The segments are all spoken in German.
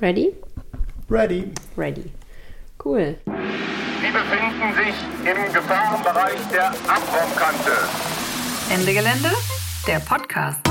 Ready? Ready. Ready. Cool. Sie befinden sich im Gefahrenbereich der Abraumkante. Ende Gelände, der Podcast.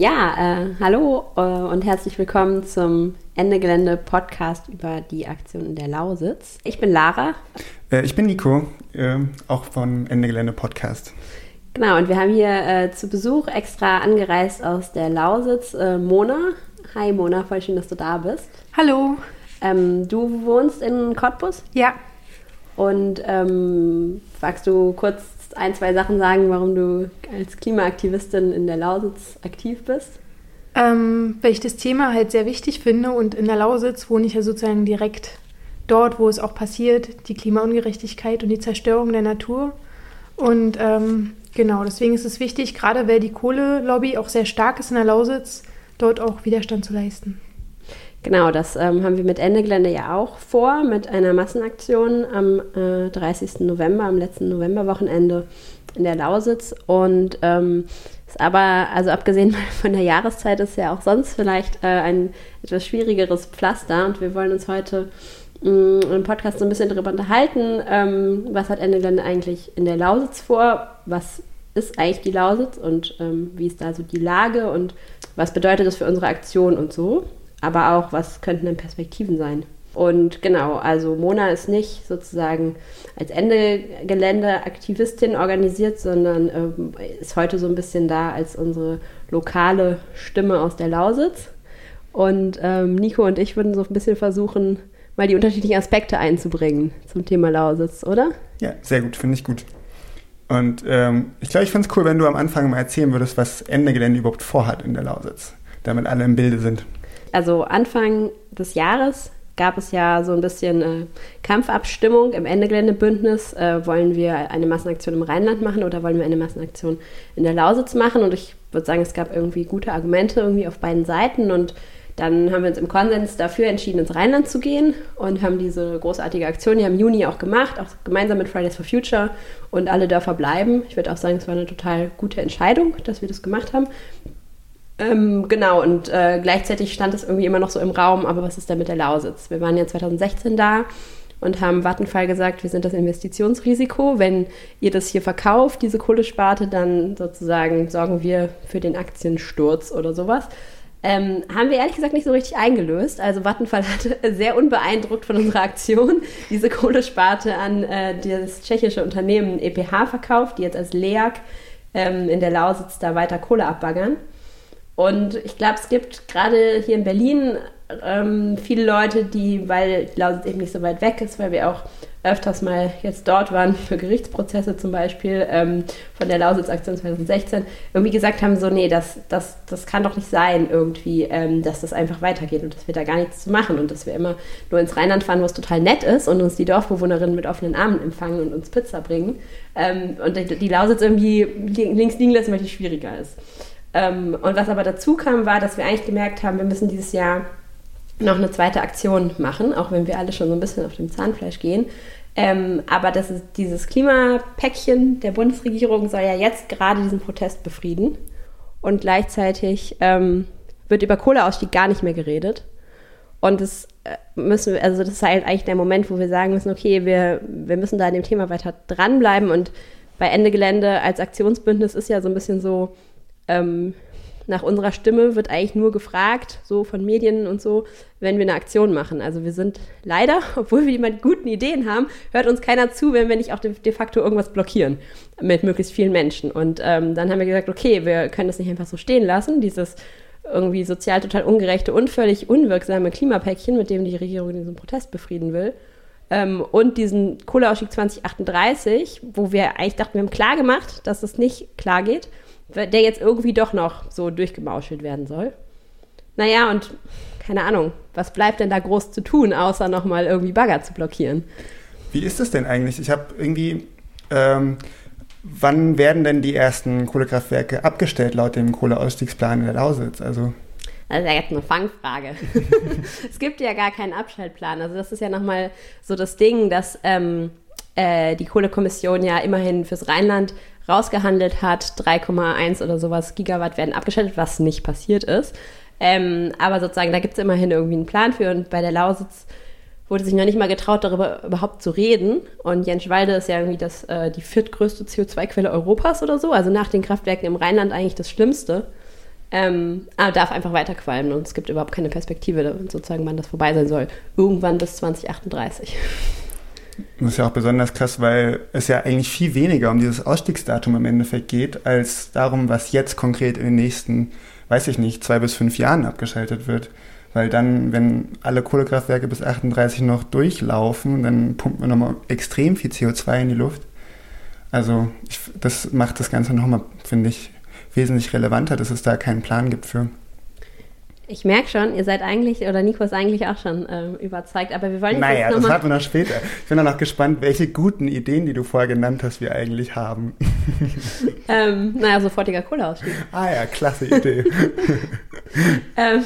Ja, äh, hallo äh, und herzlich willkommen zum Ende Gelände Podcast über die Aktion in der Lausitz. Ich bin Lara. Äh, ich bin Nico, äh, auch von Ende Gelände Podcast. Genau, und wir haben hier äh, zu Besuch extra angereist aus der Lausitz äh, Mona. Hi Mona, voll schön, dass du da bist. Hallo. Ähm, du wohnst in Cottbus Ja, und ähm, magst du kurz ein, zwei Sachen sagen, warum du als Klimaaktivistin in der Lausitz aktiv bist? ähm, weil ich das Thema halt sehr wichtig finde und in der Lausitz wohne ich ja sozusagen direkt dort, wo es auch passiert, die Klimaungerechtigkeit und die Zerstörung der Natur. Und ähm, genau, deswegen ist es wichtig, gerade weil die Kohlelobby auch sehr stark ist in der Lausitz, dort auch Widerstand zu leisten. Genau, das ähm, haben wir mit Ende Gelände ja auch vor, mit einer Massenaktion am äh, 30. November, am letzten Novemberwochenende in der Lausitz. Und ähm, ist aber, also abgesehen von der Jahreszeit, ist ja auch sonst vielleicht äh, ein etwas schwierigeres Pflaster. Und wir wollen uns heute mh, im Podcast so ein bisschen darüber unterhalten, ähm, was hat Ende Gelände eigentlich in der Lausitz vor, was ist eigentlich die Lausitz und ähm, wie ist da so die Lage und was bedeutet das für unsere Aktion und so aber auch, was könnten denn Perspektiven sein? Und genau, also Mona ist nicht sozusagen als Ende-Gelände-Aktivistin organisiert, sondern ähm, ist heute so ein bisschen da als unsere lokale Stimme aus der Lausitz. Und ähm, Nico und ich würden so ein bisschen versuchen, mal die unterschiedlichen Aspekte einzubringen zum Thema Lausitz, oder? Ja, sehr gut, finde ich gut. Und ähm, ich glaube, ich finde es cool, wenn du am Anfang mal erzählen würdest, was Ende Gelände überhaupt vorhat in der Lausitz, damit alle im Bilde sind. Also Anfang des Jahres gab es ja so ein bisschen äh, Kampfabstimmung im Ende-Gelände-Bündnis. Äh, wollen wir eine Massenaktion im Rheinland machen oder wollen wir eine Massenaktion in der Lausitz machen? Und ich würde sagen, es gab irgendwie gute Argumente irgendwie auf beiden Seiten. Und dann haben wir uns im Konsens dafür entschieden, ins Rheinland zu gehen und haben diese großartige Aktion ja im Juni auch gemacht, auch gemeinsam mit Fridays for Future und alle Dörfer bleiben. Ich würde auch sagen, es war eine total gute Entscheidung, dass wir das gemacht haben. Ähm, genau, und äh, gleichzeitig stand es irgendwie immer noch so im Raum, aber was ist denn mit der Lausitz? Wir waren ja 2016 da und haben Vattenfall gesagt, wir sind das Investitionsrisiko. Wenn ihr das hier verkauft, diese Kohlesparte, dann sozusagen sorgen wir für den Aktiensturz oder sowas. Ähm, haben wir ehrlich gesagt nicht so richtig eingelöst. Also Vattenfall hat sehr unbeeindruckt von unserer Aktion diese Kohlesparte an äh, das tschechische Unternehmen EPH verkauft, die jetzt als LEAG ähm, in der Lausitz da weiter Kohle abbaggern. Und ich glaube, es gibt gerade hier in Berlin ähm, viele Leute, die, weil die Lausitz eben nicht so weit weg ist, weil wir auch öfters mal jetzt dort waren für Gerichtsprozesse zum Beispiel ähm, von der Lausitz-Aktion 2016, irgendwie gesagt haben, so, nee, das, das, das kann doch nicht sein irgendwie, ähm, dass das einfach weitergeht und dass wir da gar nichts zu machen und dass wir immer nur ins Rheinland fahren, wo es total nett ist und uns die Dorfbewohnerinnen mit offenen Armen empfangen und uns Pizza bringen ähm, und die Lausitz irgendwie links liegen lassen, weil die schwieriger ist. Ähm, und was aber dazu kam, war, dass wir eigentlich gemerkt haben, wir müssen dieses Jahr noch eine zweite Aktion machen, auch wenn wir alle schon so ein bisschen auf dem Zahnfleisch gehen. Ähm, aber das ist dieses Klimapäckchen der Bundesregierung soll ja jetzt gerade diesen Protest befrieden. Und gleichzeitig ähm, wird über Kohleausstieg gar nicht mehr geredet. Und das äh, müssen wir, also das ist halt eigentlich der Moment, wo wir sagen müssen, okay, wir, wir müssen da an dem Thema weiter dranbleiben. Und bei Ende Gelände als Aktionsbündnis ist ja so ein bisschen so, ähm, nach unserer Stimme wird eigentlich nur gefragt, so von Medien und so, wenn wir eine Aktion machen. Also wir sind leider, obwohl wir die guten Ideen haben, hört uns keiner zu, wenn wir nicht auch de, de facto irgendwas blockieren mit möglichst vielen Menschen. Und ähm, dann haben wir gesagt, okay, wir können das nicht einfach so stehen lassen, dieses irgendwie sozial total ungerechte und völlig unwirksame Klimapäckchen, mit dem die Regierung diesen Protest befrieden will. Ähm, und diesen Kohleausstieg 2038, wo wir eigentlich dachten, wir haben klar gemacht, dass das nicht klar geht der jetzt irgendwie doch noch so durchgemauschelt werden soll. Naja, und keine Ahnung, was bleibt denn da groß zu tun, außer nochmal irgendwie Bagger zu blockieren? Wie ist das denn eigentlich? Ich habe irgendwie, ähm, Wann werden denn die ersten Kohlekraftwerke abgestellt laut dem Kohleausstiegsplan in der Lausitz? Also das ist ja jetzt eine Fangfrage. es gibt ja gar keinen Abschaltplan. Also das ist ja nochmal so das Ding, dass ähm, äh, die Kohlekommission ja immerhin fürs Rheinland rausgehandelt hat. 3,1 oder sowas Gigawatt werden abgeschaltet, was nicht passiert ist. Ähm, aber sozusagen, da gibt es immerhin irgendwie einen Plan für. Und bei der Lausitz wurde sich noch nicht mal getraut, darüber überhaupt zu reden. Und Jenschwalde ist ja irgendwie das, äh, die viertgrößte CO2-Quelle Europas oder so. Also nach den Kraftwerken im Rheinland eigentlich das Schlimmste. Ähm, aber darf einfach weiter qualmen und es gibt überhaupt keine Perspektive, sozusagen, wann das vorbei sein soll. Irgendwann bis 2038. Das ist ja auch besonders krass, weil es ja eigentlich viel weniger um dieses Ausstiegsdatum im Endeffekt geht, als darum, was jetzt konkret in den nächsten, weiß ich nicht, zwei bis fünf Jahren abgeschaltet wird. Weil dann, wenn alle Kohlekraftwerke bis 38 noch durchlaufen, dann pumpen wir nochmal extrem viel CO2 in die Luft. Also ich, das macht das Ganze nochmal, finde ich, wesentlich relevanter, dass es da keinen Plan gibt für. Ich merke schon, ihr seid eigentlich, oder Nico ist eigentlich auch schon ähm, überzeugt, aber wir wollen jetzt Naja, das warten wir noch später. Ich bin dann noch gespannt, welche guten Ideen, die du vorher genannt hast, wir eigentlich haben. ähm, naja, sofortiger Kohleausstieg. ah ja, klasse Idee. ähm,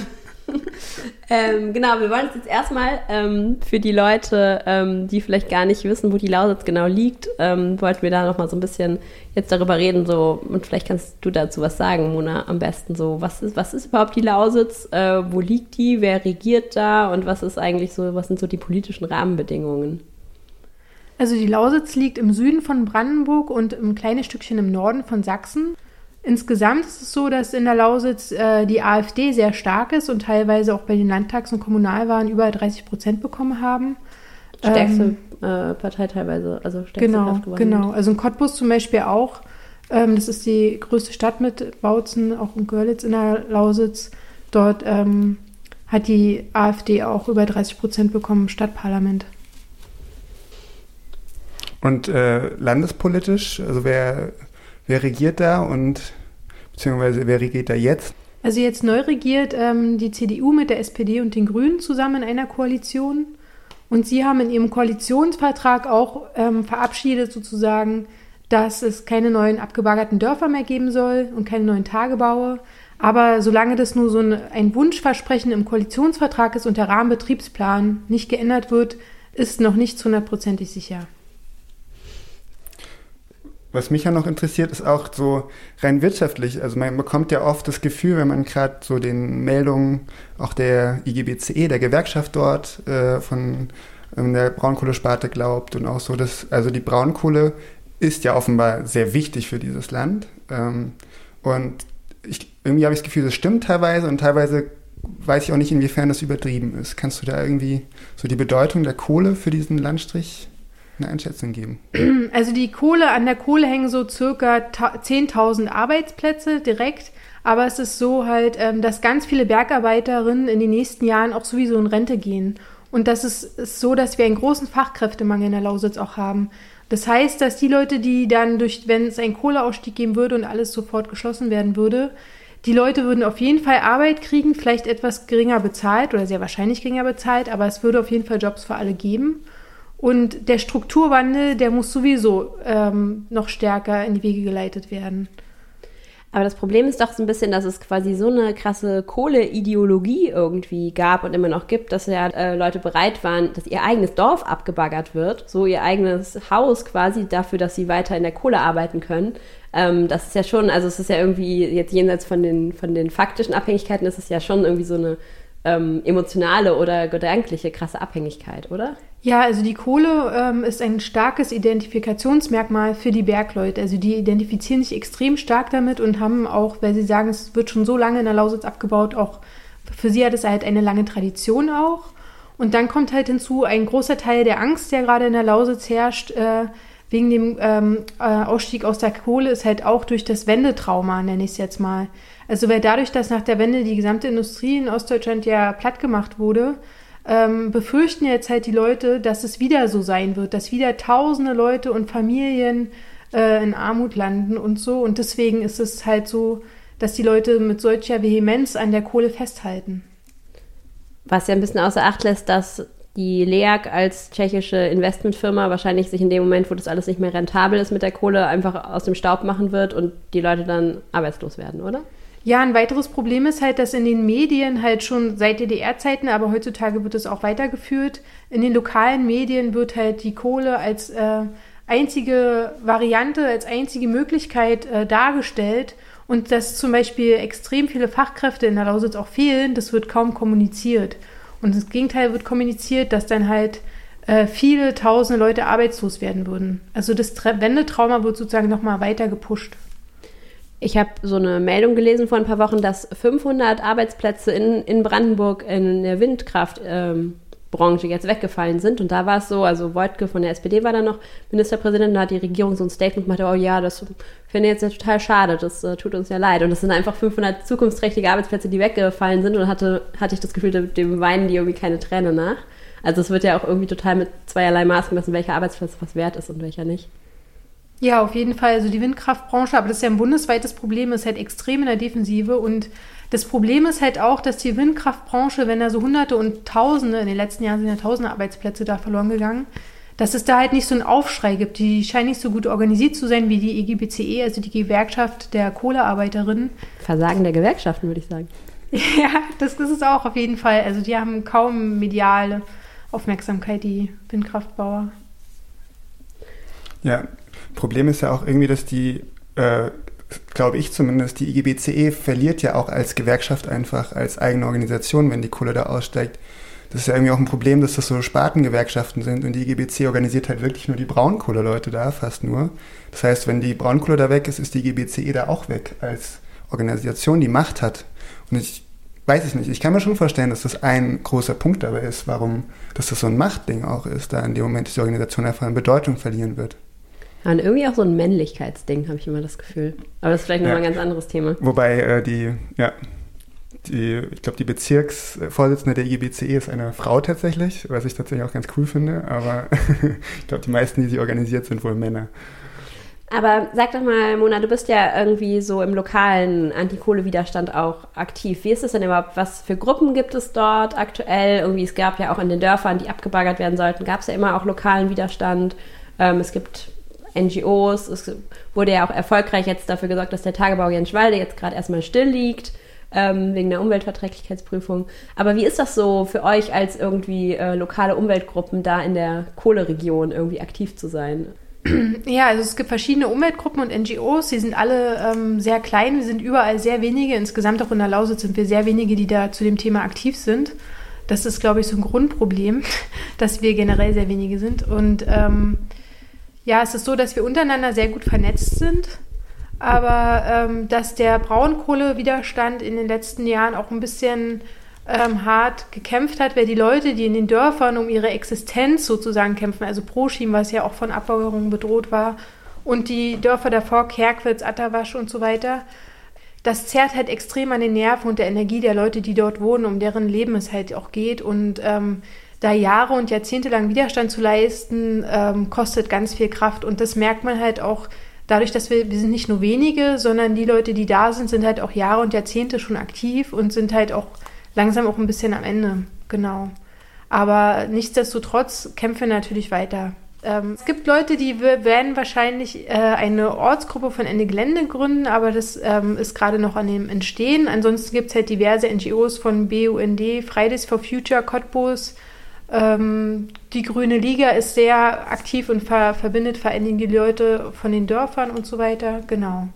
ähm, genau, wir wollen es jetzt erstmal ähm, für die Leute, ähm, die vielleicht gar nicht wissen, wo die Lausitz genau liegt, ähm, wollten wir da nochmal so ein bisschen jetzt darüber reden, so, und vielleicht kannst du dazu was sagen, Mona, am besten so, was ist, was ist überhaupt die Lausitz, äh, wo liegt die, wer regiert da und was ist eigentlich so, was sind so die politischen Rahmenbedingungen? Also die Lausitz liegt im Süden von Brandenburg und ein kleines Stückchen im Norden von Sachsen. Insgesamt ist es so, dass in der Lausitz äh, die AfD sehr stark ist und teilweise auch bei den Landtags- und Kommunalwahlen über 30 Prozent bekommen haben. Stärkste Ähm, äh, Partei teilweise, also stärkste Genau, Kraft gewonnen. genau. Also in Cottbus zum Beispiel auch. Ähm, das ist die größte Stadt mit Bautzen, auch in Görlitz in der Lausitz. Dort ähm, hat die AfD auch über 30 Prozent bekommen im Stadtparlament. Und äh, landespolitisch, also wer, wer regiert da und beziehungsweise wer regiert da jetzt? Also jetzt neu regiert ähm, die CDU mit der SPD und den Grünen zusammen in einer Koalition. Und sie haben in ihrem Koalitionsvertrag auch ähm, verabschiedet sozusagen, dass es keine neuen abgebaggerten Dörfer mehr geben soll und keine neuen Tagebaue. Aber solange das nur so ein, ein Wunschversprechen im Koalitionsvertrag ist und der Rahmenbetriebsplan nicht geändert wird, ist noch nicht hundertprozentig sicher. Was mich ja noch interessiert, ist auch so rein wirtschaftlich. Also man bekommt ja oft das Gefühl, wenn man gerade so den Meldungen auch der IGBCE, der Gewerkschaft dort äh, von ähm, der Braunkohlesparte glaubt und auch so, dass also die Braunkohle ist ja offenbar sehr wichtig für dieses Land. Ähm, und ich, irgendwie habe ich das Gefühl, das stimmt teilweise und teilweise weiß ich auch nicht, inwiefern das übertrieben ist. Kannst du da irgendwie so die Bedeutung der Kohle für diesen Landstrich eine Einschätzung geben? Also die Kohle, an der Kohle hängen so circa ta- 10.000 Arbeitsplätze direkt. Aber es ist so halt, ähm, dass ganz viele Bergarbeiterinnen in den nächsten Jahren auch sowieso in Rente gehen. Und das ist so, dass wir einen großen Fachkräftemangel in der Lausitz auch haben. Das heißt, dass die Leute, die dann durch, wenn es einen Kohleausstieg geben würde und alles sofort geschlossen werden würde, die Leute würden auf jeden Fall Arbeit kriegen, vielleicht etwas geringer bezahlt oder sehr wahrscheinlich geringer bezahlt, aber es würde auf jeden Fall Jobs für alle geben. Und der Strukturwandel, der muss sowieso ähm, noch stärker in die Wege geleitet werden. Aber das Problem ist doch so ein bisschen, dass es quasi so eine krasse Kohleideologie irgendwie gab und immer noch gibt, dass ja äh, Leute bereit waren, dass ihr eigenes Dorf abgebaggert wird, so ihr eigenes Haus quasi dafür, dass sie weiter in der Kohle arbeiten können. Ähm, das ist ja schon, also es ist ja irgendwie jetzt jenseits von den, von den faktischen Abhängigkeiten, ist es ja schon irgendwie so eine ähm, emotionale oder gedankliche krasse Abhängigkeit, oder? Ja, also die Kohle ähm, ist ein starkes Identifikationsmerkmal für die Bergleute. Also die identifizieren sich extrem stark damit und haben auch, weil sie sagen, es wird schon so lange in der Lausitz abgebaut, auch für sie hat es halt eine lange Tradition auch. Und dann kommt halt hinzu ein großer Teil der Angst, der gerade in der Lausitz herrscht, äh, wegen dem ähm, äh, Ausstieg aus der Kohle, ist halt auch durch das Wendetrauma, nenne ich es jetzt mal. Also weil dadurch, dass nach der Wende die gesamte Industrie in Ostdeutschland ja platt gemacht wurde, ähm, befürchten jetzt halt die Leute, dass es wieder so sein wird, dass wieder tausende Leute und Familien äh, in Armut landen und so. Und deswegen ist es halt so, dass die Leute mit solcher Vehemenz an der Kohle festhalten. Was ja ein bisschen außer Acht lässt, dass die LEAG als tschechische Investmentfirma wahrscheinlich sich in dem Moment, wo das alles nicht mehr rentabel ist mit der Kohle, einfach aus dem Staub machen wird und die Leute dann arbeitslos werden, oder? Ja, ein weiteres Problem ist halt, dass in den Medien halt schon seit DDR-Zeiten, aber heutzutage wird es auch weitergeführt, in den lokalen Medien wird halt die Kohle als äh, einzige Variante, als einzige Möglichkeit äh, dargestellt. Und dass zum Beispiel extrem viele Fachkräfte in der Lausitz auch fehlen, das wird kaum kommuniziert. Und das Gegenteil wird kommuniziert, dass dann halt äh, viele tausende Leute arbeitslos werden würden. Also das Tra Wendetrauma wird sozusagen nochmal weiter gepusht. Ich habe so eine Meldung gelesen vor ein paar Wochen, dass 500 Arbeitsplätze in, in Brandenburg in der Windkraftbranche ähm, jetzt weggefallen sind. Und da war es so, also Wojtke von der SPD war da noch Ministerpräsident, da hat die Regierung so ein Statement gemacht, oh ja, das finde ich jetzt ja total schade, das äh, tut uns ja leid. Und das sind einfach 500 zukunftsträchtige Arbeitsplätze, die weggefallen sind. Und hatte, hatte ich das Gefühl, dem weinen die irgendwie keine Träne nach. Also es wird ja auch irgendwie total mit zweierlei Maß gemessen, welcher Arbeitsplatz was wert ist und welcher nicht. Ja, auf jeden Fall. Also die Windkraftbranche, aber das ist ja ein bundesweites Problem, ist halt extrem in der Defensive. Und das Problem ist halt auch, dass die Windkraftbranche, wenn da so Hunderte und Tausende, in den letzten Jahren sind ja Tausende Arbeitsplätze da verloren gegangen, dass es da halt nicht so einen Aufschrei gibt. Die scheinen nicht so gut organisiert zu sein wie die EGBCE, also die Gewerkschaft der Kohlearbeiterinnen. Versagen der Gewerkschaften, würde ich sagen. Ja, das ist es auch auf jeden Fall. Also die haben kaum mediale Aufmerksamkeit, die Windkraftbauer. Ja, Problem ist ja auch irgendwie, dass die, äh, glaube ich zumindest, die IGBCE verliert ja auch als Gewerkschaft einfach, als eigene Organisation, wenn die Kohle da aussteigt. Das ist ja irgendwie auch ein Problem, dass das so Spartengewerkschaften sind und die IGBC organisiert halt wirklich nur die Braunkohleleute da, fast nur. Das heißt, wenn die Braunkohle da weg ist, ist die IGBCE da auch weg als Organisation, die Macht hat. Und ich weiß ich nicht. Ich kann mir schon vorstellen, dass das ein großer Punkt dabei ist, warum, dass das so ein Machtding auch ist, da in dem Moment die Organisation einfach an Bedeutung verlieren wird. Und irgendwie auch so ein Männlichkeitsding, habe ich immer das Gefühl. Aber das ist vielleicht nochmal ja. ein ganz anderes Thema. Wobei äh, die, ja, die, ich glaube, die Bezirksvorsitzende der IGBCE ist eine Frau tatsächlich, was ich tatsächlich auch ganz cool finde. Aber ich glaube, die meisten, die sie organisiert, sind wohl Männer. Aber sag doch mal, Mona, du bist ja irgendwie so im lokalen Antikohlewiderstand auch aktiv. Wie ist es denn überhaupt? Was für Gruppen gibt es dort aktuell? Irgendwie, es gab ja auch in den Dörfern, die abgebaggert werden sollten, gab es ja immer auch lokalen Widerstand. Ähm, es gibt NGOs. Es wurde ja auch erfolgreich jetzt dafür gesorgt, dass der Tagebau Jenschwalde jetzt gerade erstmal still liegt. Ähm, wegen der Umweltverträglichkeitsprüfung. Aber wie ist das so für euch als irgendwie äh, lokale Umweltgruppen da in der Kohleregion irgendwie aktiv zu sein? Ja, also es gibt verschiedene Umweltgruppen und NGOs, die sind alle ähm, sehr klein, wir sind überall sehr wenige, insgesamt auch in der Lausitz sind wir sehr wenige, die da zu dem Thema aktiv sind. Das ist, glaube ich, so ein Grundproblem, dass wir generell sehr wenige sind. Und ähm, ja, es ist so, dass wir untereinander sehr gut vernetzt sind, aber ähm, dass der Braunkohlewiderstand in den letzten Jahren auch ein bisschen ähm, hart gekämpft hat, weil die Leute, die in den Dörfern um ihre Existenz sozusagen kämpfen, also Proschim, was ja auch von Abbauerungen bedroht war, und die Dörfer davor, Kerkwitz, Atterwasch und so weiter, das zerrt halt extrem an den Nerven und der Energie der Leute, die dort wohnen, um deren Leben es halt auch geht. Und ähm, da Jahre und Jahrzehnte lang Widerstand zu leisten, ähm, kostet ganz viel Kraft. Und das merkt man halt auch dadurch, dass wir, wir sind nicht nur wenige, sondern die Leute, die da sind, sind halt auch Jahre und Jahrzehnte schon aktiv und sind halt auch langsam auch ein bisschen am Ende. Genau. Aber nichtsdestotrotz kämpfen wir natürlich weiter. Ähm, es gibt Leute, die werden wahrscheinlich äh, eine Ortsgruppe von Ende Gelände gründen, aber das ähm, ist gerade noch an dem Entstehen. Ansonsten gibt es halt diverse NGOs von BUND, Fridays for Future, Cottbus, die Grüne Liga ist sehr aktiv und ver verbindet vor allen Dingen die Leute von den Dörfern und so weiter. Genau.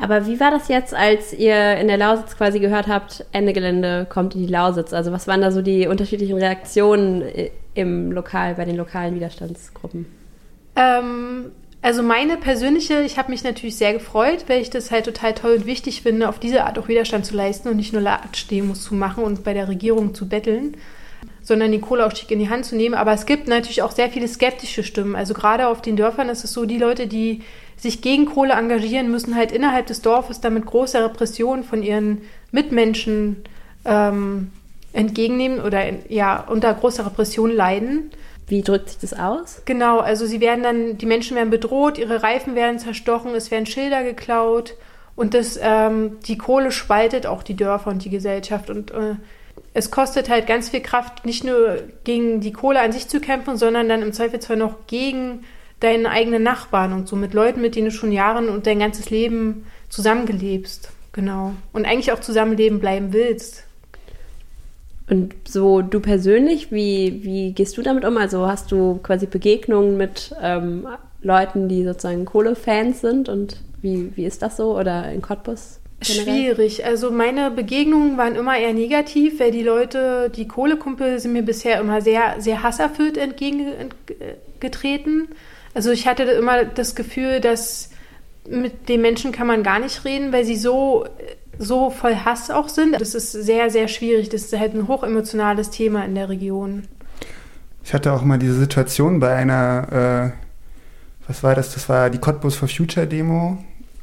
Aber wie war das jetzt, als ihr in der Lausitz quasi gehört habt, Ende Gelände kommt in die Lausitz? Also was waren da so die unterschiedlichen Reaktionen im Lokal, bei den lokalen Widerstandsgruppen? Ähm, also meine persönliche, ich habe mich natürlich sehr gefreut, weil ich das halt total toll und wichtig finde, auf diese Art auch Widerstand zu leisten und nicht nur Latsch-Demos zu machen und bei der Regierung zu betteln sondern den Kohleausstieg in die Hand zu nehmen. Aber es gibt natürlich auch sehr viele skeptische Stimmen. Also gerade auf den Dörfern ist es so, die Leute, die sich gegen Kohle engagieren, müssen halt innerhalb des Dorfes damit große Repressionen von ihren Mitmenschen ähm, entgegennehmen oder ja unter großer Repression leiden. Wie drückt sich das aus? Genau, also sie werden dann, die Menschen werden bedroht, ihre Reifen werden zerstochen, es werden Schilder geklaut und das, ähm, die Kohle spaltet auch die Dörfer und die Gesellschaft und äh, es kostet halt ganz viel Kraft, nicht nur gegen die Kohle an sich zu kämpfen, sondern dann im Zweifelsfall noch gegen deinen eigenen Nachbarn und so mit Leuten, mit denen du schon Jahren und dein ganzes Leben zusammengelebst. Genau. Und eigentlich auch zusammenleben bleiben willst. Und so du persönlich, wie, wie gehst du damit um? Also hast du quasi Begegnungen mit ähm, Leuten, die sozusagen Kohle-Fans sind und wie, wie ist das so? Oder in Cottbus? Generell? Schwierig. Also meine Begegnungen waren immer eher negativ, weil die Leute, die Kohlekumpel sind mir bisher immer sehr, sehr hasserfüllt entgegengetreten. Also ich hatte immer das Gefühl, dass mit den Menschen kann man gar nicht reden, weil sie so, so voll Hass auch sind. Das ist sehr, sehr schwierig. Das ist halt ein hochemotionales Thema in der Region. Ich hatte auch mal diese Situation bei einer, äh, was war das? Das war die Cottbus for Future Demo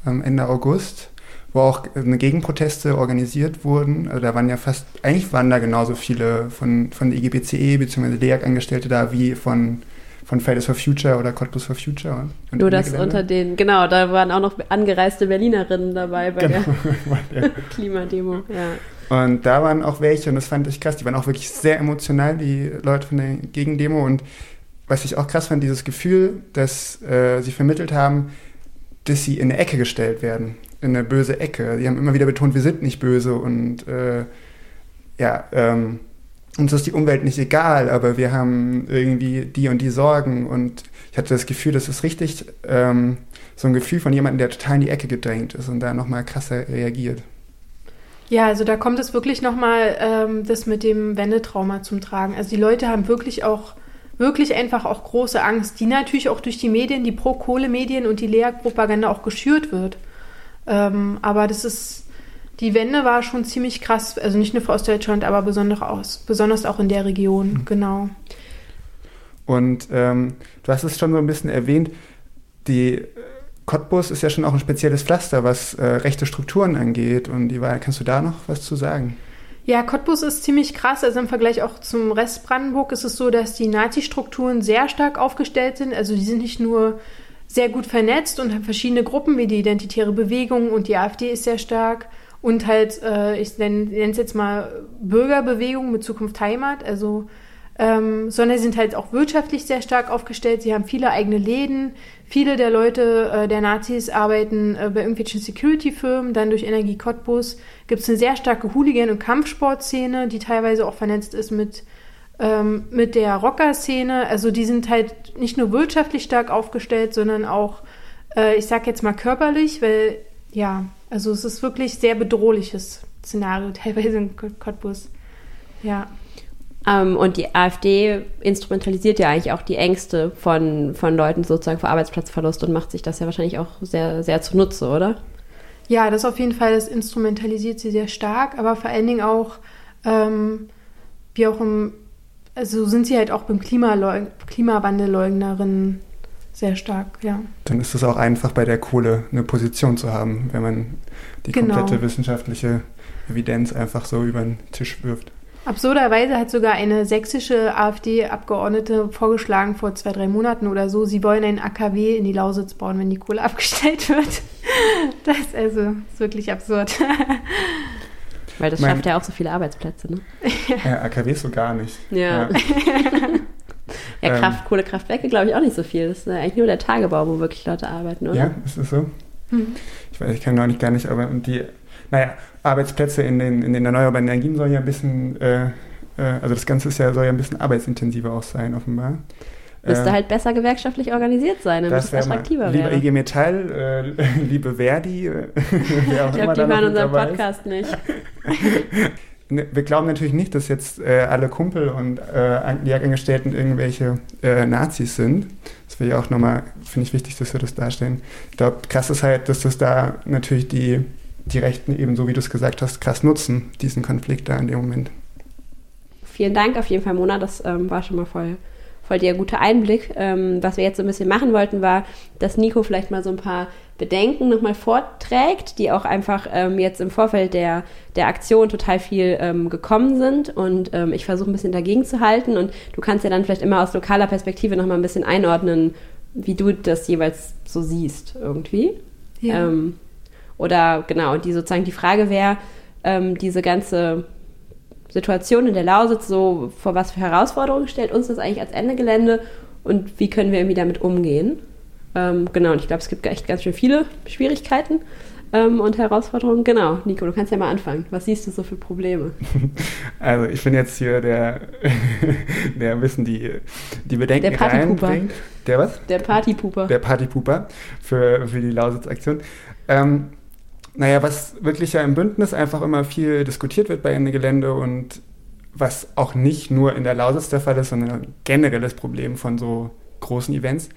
am Ende August, wo auch Gegenproteste organisiert wurden. Also da waren ja fast, eigentlich waren da genauso viele von, von der IGBCE bzw. DEAG-Angestellte da wie von von Fridays for Future oder Cottbus for Future. Nur das unter den, genau, da waren auch noch angereiste Berlinerinnen dabei bei genau, der Klimademo. Ja. Und da waren auch welche, und das fand ich krass, die waren auch wirklich sehr emotional, die Leute von der Gegendemo. Und was ich auch krass fand, dieses Gefühl, dass äh, sie vermittelt haben, dass sie in eine Ecke gestellt werden, in eine böse Ecke. Die haben immer wieder betont, wir sind nicht böse und äh, ja, ähm, uns ist die Umwelt nicht egal, aber wir haben irgendwie die und die Sorgen und ich hatte das Gefühl, das ist richtig ähm, so ein Gefühl von jemandem, der total in die Ecke gedrängt ist und da nochmal krasser reagiert. Ja, also da kommt es wirklich nochmal ähm, das mit dem Wendetrauma zum Tragen. Also die Leute haben wirklich auch, wirklich einfach auch große Angst, die natürlich auch durch die Medien, die Pro-Kohle-Medien und die LEAG-Propaganda auch geschürt wird. Ähm, aber das ist die Wende war schon ziemlich krass, also nicht nur für Ostdeutschland, aber besonders, aus, besonders auch in der Region, mhm. genau. Und ähm, du hast es schon so ein bisschen erwähnt, die äh, Cottbus ist ja schon auch ein spezielles Pflaster, was äh, rechte Strukturen angeht. Und die Wahl, kannst du da noch was zu sagen? Ja, Cottbus ist ziemlich krass. Also im Vergleich auch zum Rest Brandenburg ist es so, dass die Nazi-Strukturen sehr stark aufgestellt sind. Also die sind nicht nur sehr gut vernetzt und verschiedene Gruppen wie die Identitäre Bewegung und die AfD ist sehr stark und halt, äh, ich nenne es jetzt mal Bürgerbewegung mit Zukunft Heimat, also ähm, sondern sie sind halt auch wirtschaftlich sehr stark aufgestellt. Sie haben viele eigene Läden. Viele der Leute, äh, der Nazis, arbeiten äh, bei irgendwelchen Security-Firmen. Dann durch Energie Cottbus gibt es eine sehr starke Hooligan- und Kampfsportszene, die teilweise auch vernetzt ist mit, ähm, mit der Rocker-Szene. Also die sind halt nicht nur wirtschaftlich stark aufgestellt, sondern auch, äh, ich sag jetzt mal körperlich, weil ja, also es ist wirklich sehr bedrohliches Szenario, teilweise in Cottbus. Ja. Ähm, und die AfD instrumentalisiert ja eigentlich auch die Ängste von, von Leuten sozusagen vor Arbeitsplatzverlust und macht sich das ja wahrscheinlich auch sehr, sehr zunutze, oder? Ja, das auf jeden Fall, das instrumentalisiert sie sehr stark, aber vor allen Dingen auch, ähm, wie auch im, also sind sie halt auch beim Klimawandelleugnerinnen sehr stark, ja. Dann ist es auch einfach bei der Kohle eine Position zu haben, wenn man die genau. komplette wissenschaftliche Evidenz einfach so über den Tisch wirft. Absurderweise hat sogar eine sächsische AfD-Abgeordnete vorgeschlagen vor zwei, drei Monaten oder so, sie wollen ein AKW in die Lausitz bauen, wenn die Kohle abgestellt wird. Das ist also ist wirklich absurd. Weil das mein, schafft ja auch so viele Arbeitsplätze, ne? Ja, AKW so gar nicht. Ja. ja. Ja, ähm, Kraft, Kohlekraftwerke glaube ich auch nicht so viel. Das ist eigentlich nur der Tagebau, wo wirklich Leute arbeiten, oder? Ja, ist das so? Mhm. Ich weiß, ich kann noch nicht gar nicht, aber die, naja, Arbeitsplätze in den, in den erneuerbaren Energien sollen ja ein bisschen, äh, äh, also das Ganze ist ja, soll ja ein bisschen arbeitsintensiver auch sein, offenbar. Müsste äh, halt besser gewerkschaftlich organisiert sein, damit es attraktiver wäre. Lieber IG Metall, äh, liebe Verdi, äh, ich glaube, die hören unseren Podcast nicht. Ne, wir glauben natürlich nicht, dass jetzt äh, alle Kumpel und äh, die Angestellten irgendwelche äh, Nazis sind. Das wäre ja auch nochmal, finde ich wichtig, dass wir das darstellen. Ich glaube, krass ist halt, dass das da natürlich die, die Rechten eben, so wie du es gesagt hast, krass nutzen, diesen Konflikt da in dem Moment. Vielen Dank auf jeden Fall, Mona. Das ähm, war schon mal voll voll der gute Einblick. Ähm, was wir jetzt so ein bisschen machen wollten, war, dass Nico vielleicht mal so ein paar Bedenken nochmal vorträgt, die auch einfach ähm, jetzt im Vorfeld der, der Aktion total viel ähm, gekommen sind. Und ähm, ich versuche ein bisschen dagegen zu halten. Und du kannst ja dann vielleicht immer aus lokaler Perspektive nochmal ein bisschen einordnen, wie du das jeweils so siehst irgendwie. Ja. Ähm, oder genau, die sozusagen die Frage wäre, ähm, diese ganze Situation in der Lausitz so vor was für Herausforderungen stellt uns das eigentlich als Ende Gelände und wie können wir irgendwie damit umgehen? Ähm, genau, und ich glaube, es gibt echt ganz schön viele Schwierigkeiten ähm, und Herausforderungen. Genau, Nico, du kannst ja mal anfangen. Was siehst du so für Probleme? Also ich bin jetzt hier der, der ein bisschen die, die Bedenken Der Partypuper. reinbringt. Der was? Der Partypuper. Der Partypuper für, für die Lausitz-Aktion. Ähm, naja, was wirklich ja im Bündnis einfach immer viel diskutiert wird bei Ende Gelände und was auch nicht nur in der Lausitz der Fall ist, sondern ein generelles Problem von so großen Events,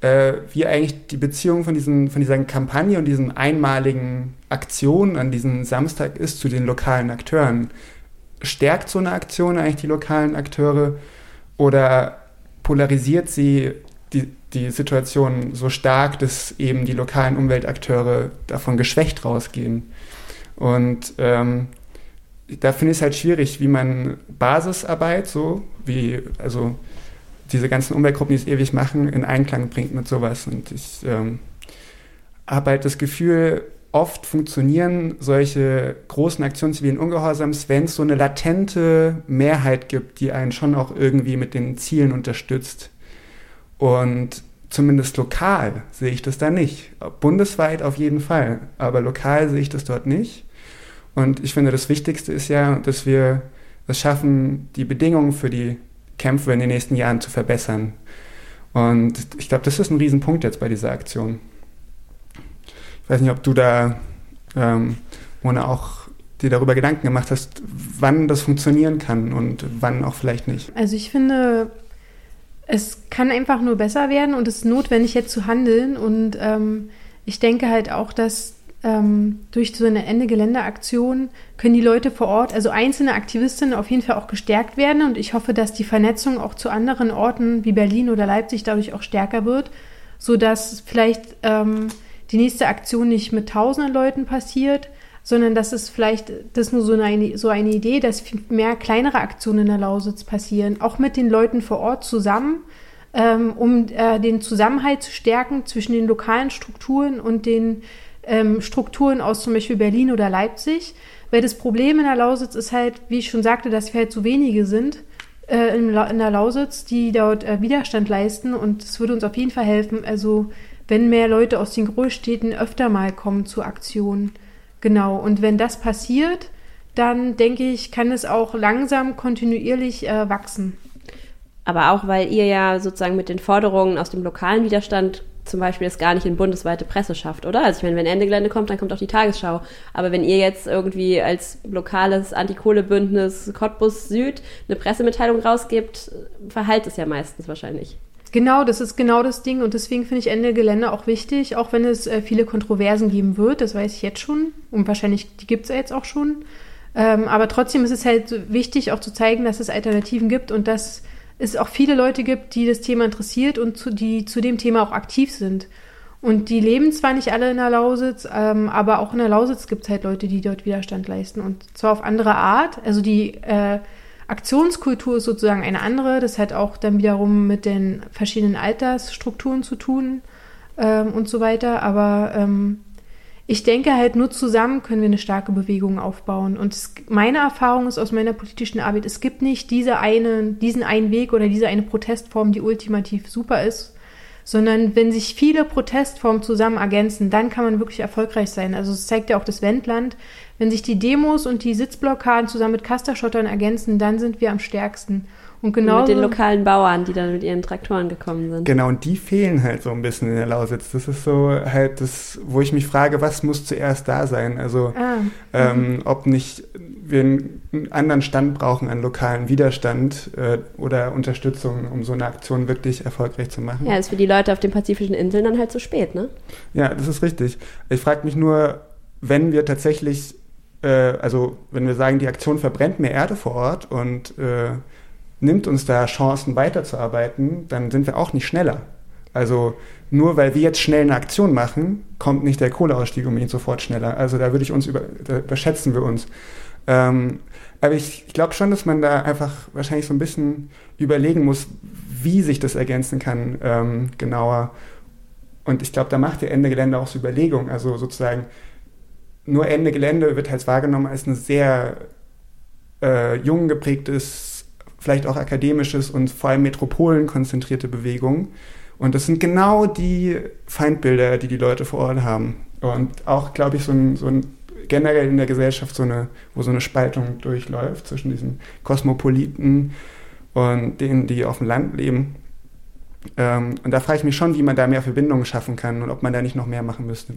äh, wie eigentlich die Beziehung von, diesen, von dieser Kampagne und diesen einmaligen Aktionen an diesem Samstag ist zu den lokalen Akteuren. Stärkt so eine Aktion eigentlich die lokalen Akteure oder polarisiert sie die, die Situation so stark, dass eben die lokalen Umweltakteure davon geschwächt rausgehen? Und ähm, da finde ich es halt schwierig, wie man Basisarbeit, so wie, also diese ganzen Umweltgruppen, die es ewig machen, in Einklang bringt mit sowas. Und ich ähm, habe halt das Gefühl, oft funktionieren solche großen Aktionen zivilen Ungehorsams, wenn es so eine latente Mehrheit gibt, die einen schon auch irgendwie mit den Zielen unterstützt. Und zumindest lokal sehe ich das da nicht. Bundesweit auf jeden Fall, aber lokal sehe ich das dort nicht. Und ich finde, das Wichtigste ist ja, dass wir es schaffen, die Bedingungen für die Kämpfe in den nächsten Jahren zu verbessern. Und ich glaube, das ist ein Riesenpunkt jetzt bei dieser Aktion. Ich weiß nicht, ob du da, ähm, ohne auch dir darüber Gedanken gemacht hast, wann das funktionieren kann und wann auch vielleicht nicht. Also ich finde, es kann einfach nur besser werden und es ist notwendig, jetzt zu handeln. Und ähm, ich denke halt auch, dass ähm, durch so eine Ende-Gelände-Aktion können die Leute vor Ort, also einzelne Aktivistinnen auf jeden Fall auch gestärkt werden. Und ich hoffe, dass die Vernetzung auch zu anderen Orten wie Berlin oder Leipzig dadurch auch stärker wird, sodass vielleicht ähm, die nächste Aktion nicht mit tausenden Leuten passiert, sondern dass es vielleicht, das ist nur so eine, so eine Idee, dass mehr kleinere Aktionen in der Lausitz passieren, auch mit den Leuten vor Ort zusammen, ähm, um äh, den Zusammenhalt zu stärken zwischen den lokalen Strukturen und den ähm, Strukturen aus zum Beispiel Berlin oder Leipzig. Weil das Problem in der Lausitz ist halt, wie ich schon sagte, dass wir halt so wenige sind äh, in, in, der Lausitz, die dort äh, Widerstand leisten. Und es würde uns auf jeden Fall helfen, also wenn mehr Leute aus den Großstädten öfter mal kommen zu Aktionen. Genau. Und wenn das passiert, dann denke ich, kann es auch langsam kontinuierlich äh, wachsen. Aber auch, weil ihr ja sozusagen mit den Forderungen aus dem lokalen Widerstand zum Beispiel es gar nicht in bundesweite Presse schafft, oder? Also ich meine, wenn Ende Gelände kommt, dann kommt auch die Tagesschau. Aber wenn ihr jetzt irgendwie als lokales Antikohlebündnis Cottbus Süd eine Pressemitteilung rausgibt, verheilt es ja meistens wahrscheinlich. Genau, das ist genau das Ding und deswegen finde ich Ende Gelände auch wichtig, auch wenn es äh, viele Kontroversen geben wird, das weiß ich jetzt schon und wahrscheinlich die gibt es ja jetzt auch schon. Ähm, aber trotzdem ist es halt wichtig, auch zu zeigen, dass es Alternativen gibt und dass es auch viele Leute gibt, die das Thema interessiert und zu, die zu dem Thema auch aktiv sind. Und die leben zwar nicht alle in der Lausitz, ähm, aber auch in der Lausitz gibt es halt Leute, die dort Widerstand leisten. Und zwar auf andere Art. Also die äh, Aktionskultur ist sozusagen eine andere. Das hat auch dann wiederum mit den verschiedenen Altersstrukturen zu tun ähm, und so weiter. Aber ähm, ich denke halt, nur zusammen können wir eine starke Bewegung aufbauen. Und es, meine Erfahrung ist aus meiner politischen Arbeit, es gibt nicht diese eine, diesen einen Weg oder diese eine Protestform, die ultimativ super ist, sondern wenn sich viele Protestformen zusammen ergänzen, dann kann man wirklich erfolgreich sein. Also es zeigt ja auch das Wendland. Wenn sich die Demos und die Sitzblockaden zusammen mit Kasterschottern ergänzen, dann sind wir am stärksten. Und genau mit den lokalen Bauern, die dann mit ihren Traktoren gekommen sind. Genau, und die fehlen halt so ein bisschen in der Lausitz. Das ist so halt das, wo ich mich frage, was muss zuerst da sein? Also ah. ähm, mhm. ob nicht wir einen anderen Stand brauchen an lokalen Widerstand äh, oder Unterstützung, um so eine Aktion wirklich erfolgreich zu machen. Ja, ist für die Leute auf den pazifischen Inseln dann halt zu spät, ne? Ja, das ist richtig. Ich frage mich nur, wenn wir tatsächlich, äh, also wenn wir sagen, die Aktion verbrennt mehr Erde vor Ort und äh, nimmt uns da Chancen weiterzuarbeiten, dann sind wir auch nicht schneller. Also nur weil wir jetzt schnell eine Aktion machen, kommt nicht der Kohleausstieg unbedingt sofort schneller. Also da würde ich uns über, da überschätzen wir uns. Ähm, aber ich, ich glaube schon, dass man da einfach wahrscheinlich so ein bisschen überlegen muss, wie sich das ergänzen kann, ähm, genauer. Und ich glaube, da macht der Ende Gelände auch so Überlegungen. Also sozusagen, nur Ende Gelände wird halt wahrgenommen als eine sehr äh, jung geprägtes, vielleicht auch akademisches und vor allem Metropolen konzentrierte Bewegung. Und das sind genau die Feindbilder, die die Leute vor Ort haben. Und auch, glaube ich, so ein, so ein generell in der Gesellschaft so eine, wo so eine Spaltung durchläuft zwischen diesen Kosmopoliten und denen, die auf dem Land leben. Ähm, und da frage ich mich schon, wie man da mehr Verbindungen schaffen kann und ob man da nicht noch mehr machen müsste.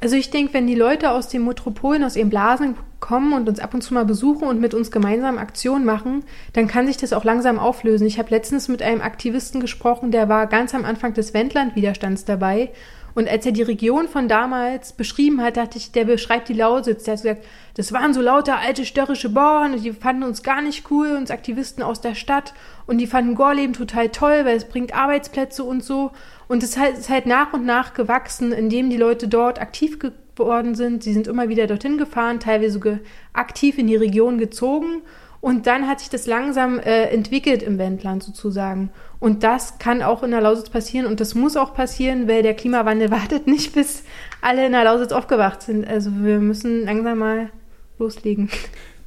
Also ich denke, wenn die Leute aus den Metropolen, aus ihren Blasen kommen und uns ab und zu mal besuchen und mit uns gemeinsam Aktionen machen, dann kann sich das auch langsam auflösen. Ich habe letztens mit einem Aktivisten gesprochen, der war ganz am Anfang des Wendland-Widerstands dabei und als er die Region von damals beschrieben hat, dachte ich, der beschreibt die Lausitz. Der hat gesagt, das waren so lauter alte störrische Bauern und die fanden uns gar nicht cool, uns Aktivisten aus der Stadt. Und die fanden Gorleben total toll, weil es bringt Arbeitsplätze und so. Und es ist halt nach und nach gewachsen, indem die Leute dort aktiv geworden sind. Sie sind immer wieder dorthin gefahren, teilweise aktiv in die Region gezogen. Und dann hat sich das langsam äh, entwickelt im Wendland sozusagen. Und das kann auch in der Lausitz passieren und das muss auch passieren, weil der Klimawandel wartet nicht, bis alle in der Lausitz aufgewacht sind. Also wir müssen langsam mal loslegen.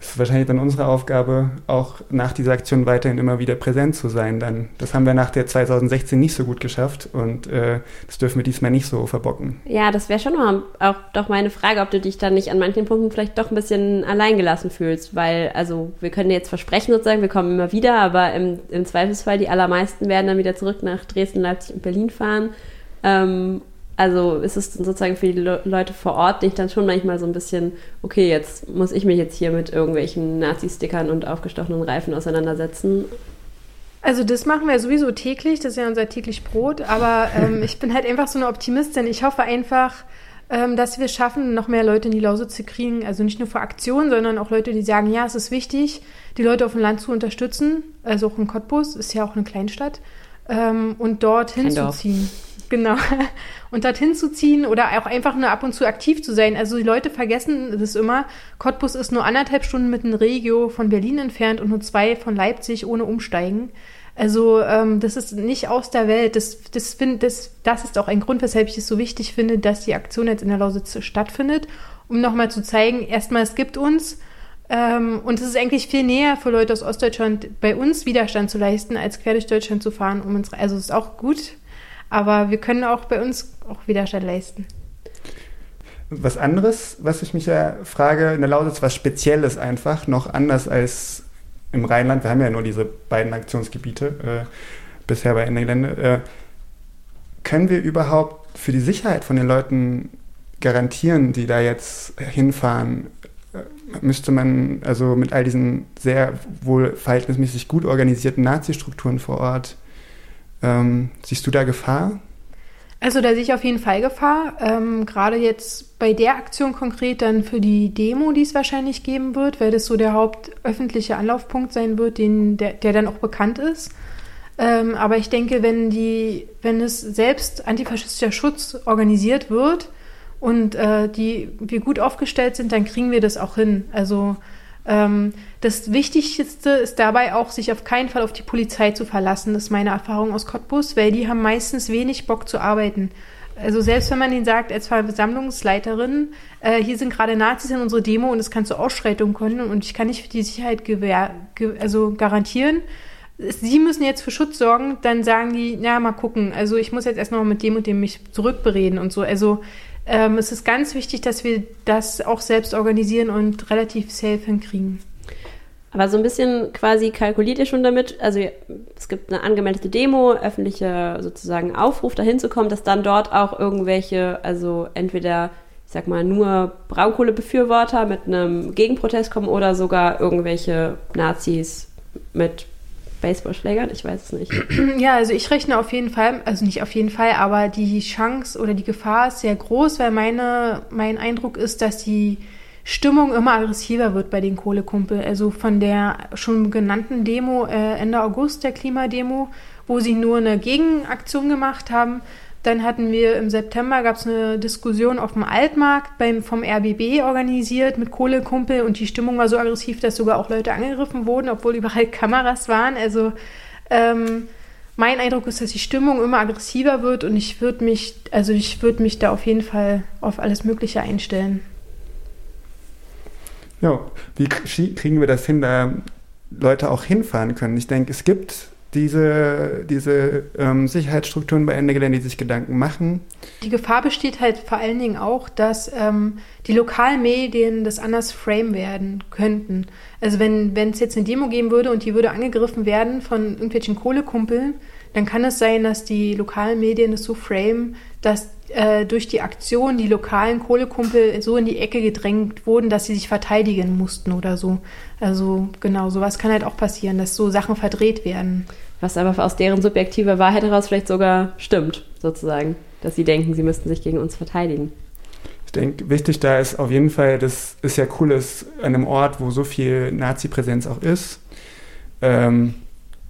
Ist wahrscheinlich dann unsere Aufgabe, auch nach dieser Aktion weiterhin immer wieder präsent zu sein. Dann, das haben wir nach der 2016 nicht so gut geschafft und äh, das dürfen wir diesmal nicht so verbocken. Ja, das wäre schon mal auch doch meine Frage, ob du dich dann nicht an manchen Punkten vielleicht doch ein bisschen alleingelassen fühlst, weil also wir können jetzt versprechen sozusagen, wir kommen immer wieder, aber im, im Zweifelsfall die allermeisten werden dann wieder zurück nach Dresden, Leipzig und Berlin fahren. Ähm, also ist es sozusagen für die Le Leute vor Ort nicht dann schon manchmal so ein bisschen, okay, jetzt muss ich mich jetzt hier mit irgendwelchen Nazi-Stickern und aufgestochenen Reifen auseinandersetzen. Also das machen wir sowieso täglich, das ist ja unser täglich Brot, aber ähm, ich bin halt einfach so eine Optimistin. Ich hoffe einfach, ähm, dass wir es schaffen, noch mehr Leute in die Lausitz zu kriegen. Also nicht nur für Aktionen, sondern auch Leute, die sagen, ja, es ist wichtig, die Leute auf dem Land zu unterstützen. Also auch in Cottbus, ist ja auch eine Kleinstadt. Ähm, und dort hinzuziehen. Genau. Und dorthin zu ziehen oder auch einfach nur ab und zu aktiv zu sein. Also die Leute vergessen das immer. Cottbus ist nur anderthalb Stunden mit einem Regio von Berlin entfernt und nur zwei von Leipzig ohne Umsteigen. Also ähm, das ist nicht aus der Welt. Das, das, find, das, das ist auch ein Grund, weshalb ich es so wichtig finde, dass die Aktion jetzt in der Lausitz stattfindet, um nochmal zu zeigen, erstmal, es gibt uns. Ähm, und es ist eigentlich viel näher für Leute aus Ostdeutschland, bei uns Widerstand zu leisten, als quer durch Deutschland zu fahren. Um uns, also es ist auch gut, aber wir können auch bei uns auch Widerstand leisten. Was anderes, was ich mich ja frage, in der Lausitz was Spezielles einfach, noch anders als im Rheinland. Wir haben ja nur diese beiden Aktionsgebiete äh, bisher bei Ende Gelände. Äh, können wir überhaupt für die Sicherheit von den Leuten garantieren, die da jetzt hinfahren? Äh, müsste man also mit all diesen sehr wohl verhältnismäßig gut organisierten Nazi-Strukturen vor Ort ähm, siehst du da Gefahr? Also da sehe ich auf jeden Fall Gefahr. Ähm, Gerade jetzt bei der Aktion konkret dann für die Demo, die es wahrscheinlich geben wird, weil das so der hauptöffentliche Anlaufpunkt sein wird, den, der, der dann auch bekannt ist. Ähm, aber ich denke, wenn, die, wenn es selbst antifaschistischer Schutz organisiert wird und äh, die, wir gut aufgestellt sind, dann kriegen wir das auch hin. Also das Wichtigste ist dabei auch, sich auf keinen Fall auf die Polizei zu verlassen. Das ist meine Erfahrung aus Cottbus, weil die haben meistens wenig Bock zu arbeiten. Also selbst wenn man ihnen sagt, als Versammlungsleiterin, äh, hier sind gerade Nazis in unserer Demo und es kann zu Ausschreitungen kommen und ich kann nicht für die Sicherheit gewähr, ge also garantieren. Sie müssen jetzt für Schutz sorgen, dann sagen die, ja, mal gucken. Also ich muss jetzt erst noch mit dem und dem mich zurückbereden und so. Also ähm, es ist ganz wichtig, dass wir das auch selbst organisieren und relativ safe hinkriegen. Aber so ein bisschen quasi kalkuliert ihr schon damit, also es gibt eine angemeldete Demo, öffentlicher sozusagen Aufruf, dahin zu kommen, dass dann dort auch irgendwelche, also entweder, ich sag mal, nur Braunkohlebefürworter mit einem Gegenprotest kommen oder sogar irgendwelche Nazis mit Baseballschlägern? Ich weiß es nicht. Ja, also ich rechne auf jeden Fall, also nicht auf jeden Fall, aber die Chance oder die Gefahr ist sehr groß, weil meine, mein Eindruck ist, dass die Stimmung immer aggressiver wird bei den Kohlekumpel. Also von der schon genannten Demo äh, Ende August, der Klimademo, wo sie nur eine Gegenaktion gemacht haben, dann hatten wir im September gab es eine Diskussion auf dem Altmarkt beim, vom RBB organisiert mit Kohlekumpel und die Stimmung war so aggressiv, dass sogar auch Leute angegriffen wurden, obwohl überall Kameras waren. Also ähm, mein Eindruck ist, dass die Stimmung immer aggressiver wird und ich würde mich, also ich würde mich da auf jeden Fall auf alles Mögliche einstellen. Ja, wie kriegen wir das hin, da Leute auch hinfahren können? Ich denke, es gibt diese, diese ähm, Sicherheitsstrukturen bei Ende Gelände, die sich Gedanken machen. Die Gefahr besteht halt vor allen Dingen auch, dass ähm, die lokalen Medien das anders frame werden könnten. Also wenn es jetzt eine Demo geben würde und die würde angegriffen werden von irgendwelchen Kohlekumpeln, dann kann es sein, dass die lokalen Medien es so frame, dass äh, durch die Aktion die lokalen Kohlekumpel so in die Ecke gedrängt wurden, dass sie sich verteidigen mussten oder so. Also genau, sowas kann halt auch passieren, dass so Sachen verdreht werden. Was aber aus deren subjektiver Wahrheit heraus vielleicht sogar stimmt, sozusagen. Dass sie denken, sie müssten sich gegen uns verteidigen. Ich denke, wichtig da ist auf jeden Fall, dass es ja cool ist, an einem Ort, wo so viel Nazi-Präsenz auch ist. Ähm,